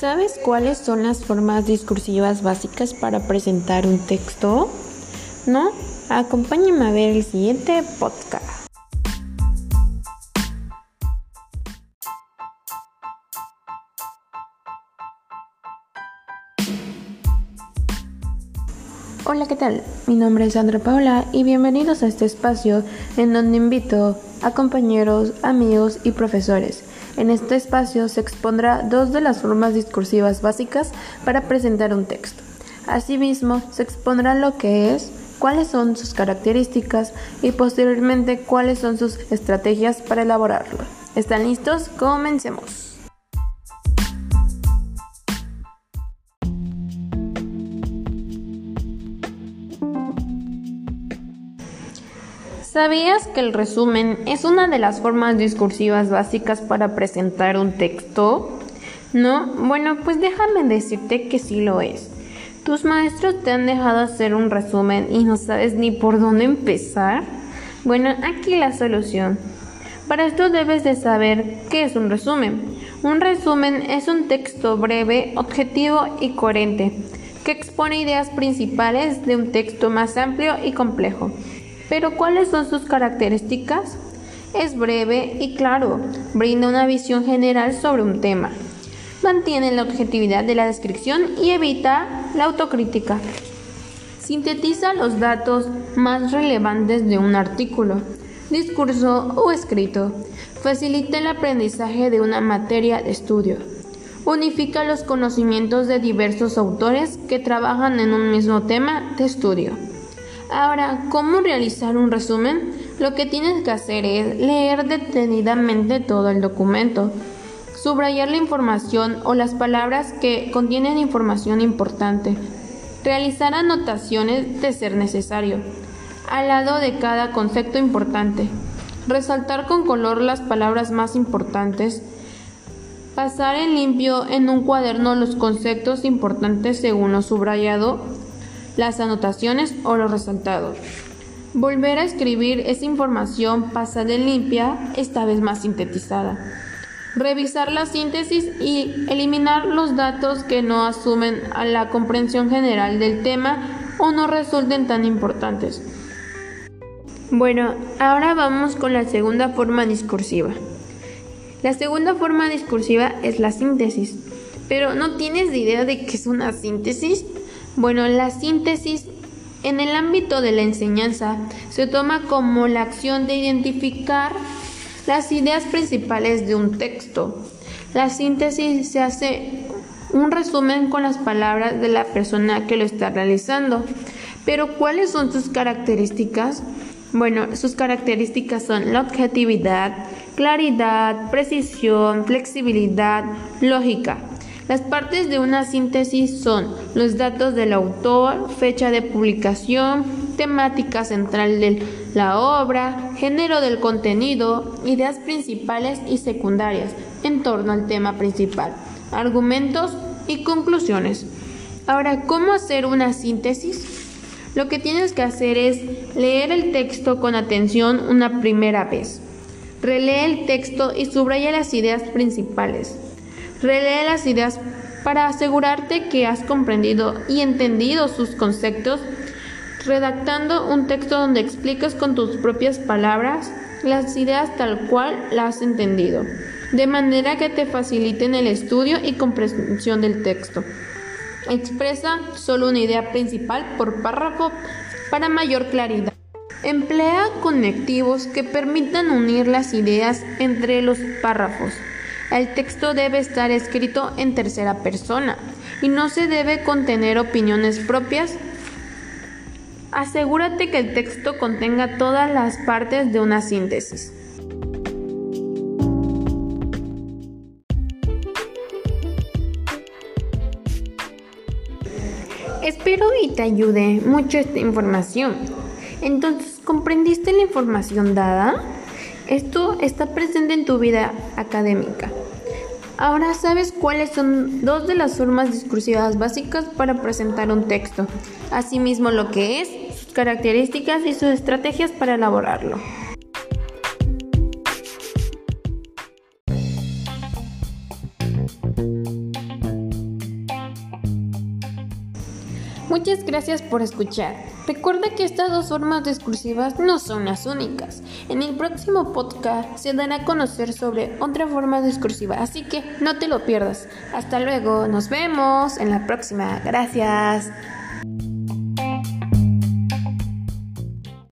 ¿Sabes cuáles son las formas discursivas básicas para presentar un texto? ¿No? Acompáñame a ver el siguiente podcast. Hola, ¿qué tal? Mi nombre es Sandra Paula y bienvenidos a este espacio en donde invito a compañeros, amigos y profesores. En este espacio se expondrá dos de las formas discursivas básicas para presentar un texto. Asimismo, se expondrá lo que es, cuáles son sus características y posteriormente cuáles son sus estrategias para elaborarlo. ¿Están listos? Comencemos. ¿Sabías que el resumen es una de las formas discursivas básicas para presentar un texto? ¿No? Bueno, pues déjame decirte que sí lo es. ¿Tus maestros te han dejado hacer un resumen y no sabes ni por dónde empezar? Bueno, aquí la solución. Para esto debes de saber qué es un resumen. Un resumen es un texto breve, objetivo y coherente, que expone ideas principales de un texto más amplio y complejo. Pero ¿cuáles son sus características? Es breve y claro, brinda una visión general sobre un tema. Mantiene la objetividad de la descripción y evita la autocrítica. Sintetiza los datos más relevantes de un artículo, discurso o escrito. Facilita el aprendizaje de una materia de estudio. Unifica los conocimientos de diversos autores que trabajan en un mismo tema de estudio. Ahora, ¿cómo realizar un resumen? Lo que tienes que hacer es leer detenidamente todo el documento, subrayar la información o las palabras que contienen información importante, realizar anotaciones de ser necesario, al lado de cada concepto importante, resaltar con color las palabras más importantes, pasar en limpio en un cuaderno los conceptos importantes según lo subrayado las anotaciones o los resaltados. Volver a escribir esa información pasada en limpia, esta vez más sintetizada. Revisar la síntesis y eliminar los datos que no asumen a la comprensión general del tema o no resulten tan importantes. Bueno, ahora vamos con la segunda forma discursiva. La segunda forma discursiva es la síntesis. Pero ¿no tienes idea de qué es una síntesis? Bueno, la síntesis en el ámbito de la enseñanza se toma como la acción de identificar las ideas principales de un texto. La síntesis se hace un resumen con las palabras de la persona que lo está realizando. Pero ¿cuáles son sus características? Bueno, sus características son la objetividad, claridad, precisión, flexibilidad, lógica. Las partes de una síntesis son los datos del autor, fecha de publicación, temática central de la obra, género del contenido, ideas principales y secundarias en torno al tema principal, argumentos y conclusiones. Ahora, ¿cómo hacer una síntesis? Lo que tienes que hacer es leer el texto con atención una primera vez. Relee el texto y subraya las ideas principales. Relee las ideas para asegurarte que has comprendido y entendido sus conceptos, redactando un texto donde explicas con tus propias palabras las ideas tal cual las has entendido, de manera que te faciliten el estudio y comprensión del texto. Expresa solo una idea principal por párrafo para mayor claridad. Emplea conectivos que permitan unir las ideas entre los párrafos. El texto debe estar escrito en tercera persona y no se debe contener opiniones propias. Asegúrate que el texto contenga todas las partes de una síntesis. Espero y te ayude mucho esta información. Entonces, ¿comprendiste la información dada? Esto está presente en tu vida académica. Ahora sabes cuáles son dos de las formas discursivas básicas para presentar un texto, asimismo lo que es, sus características y sus estrategias para elaborarlo. Muchas gracias por escuchar. Recuerda que estas dos formas discursivas no son las únicas. En el próximo podcast se dará a conocer sobre otra forma discursiva, así que no te lo pierdas. Hasta luego, nos vemos en la próxima. Gracias.